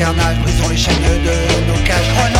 carnage, brisons les chaînes de nos cages. Oh